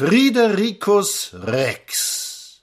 Fridericus Rex.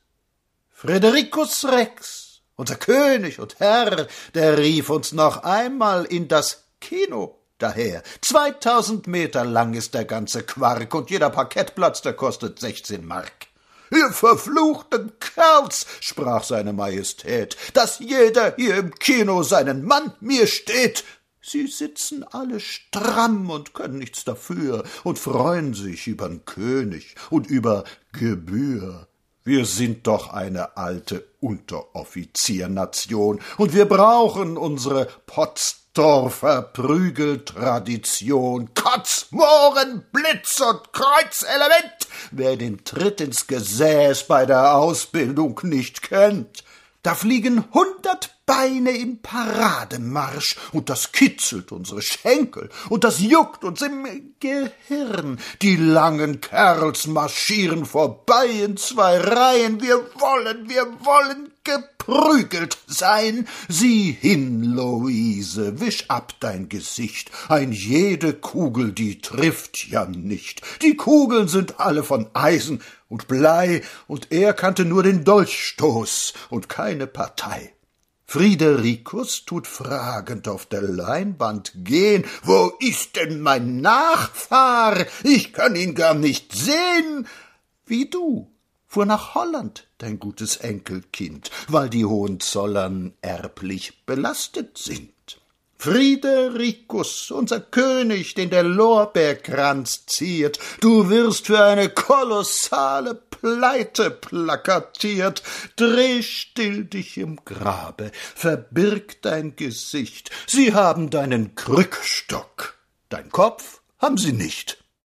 Fridericus Rex, unser König und Herr, der rief uns noch einmal in das Kino daher. Zweitausend Meter lang ist der ganze Quark und jeder Parkettplatz, der kostet sechzehn Mark. Ihr verfluchten Kerls, sprach seine Majestät, dass jeder hier im Kino seinen Mann mir steht, Sie sitzen alle stramm und können nichts dafür und freuen sich übern König und über Gebühr. Wir sind doch eine alte Unteroffiziernation und wir brauchen unsere Potzdorfer Prügeltradition. Kotz, Mohren, Blitz und Kreuzelement, wer den Tritt ins Gesäß bei der Ausbildung nicht kennt. Da fliegen hundert Beine im Parademarsch, und das kitzelt unsere Schenkel, und das juckt uns im Gehirn. Die langen Kerls marschieren vorbei in zwei Reihen. Wir wollen, wir wollen geprügelt sein. Sieh hin, Luise, wisch ab dein Gesicht. Ein jede Kugel, die trifft ja nicht. Die Kugeln sind alle von Eisen und Blei, und er kannte nur den Dolchstoß und keine Partei. Friedericus tut fragend auf der Leinwand gehen. Wo ist denn mein Nachfahr? Ich kann ihn gar nicht sehen. Wie du, fuhr nach Holland dein gutes Enkelkind, weil die Hohenzollern erblich belastet sind. Friedericus, unser König, den der Lorbeerkranz ziert, du wirst für eine kolossale Pleite plakatiert. Dreh still dich im Grabe, verbirg dein Gesicht. Sie haben deinen Krückstock, dein Kopf haben sie nicht.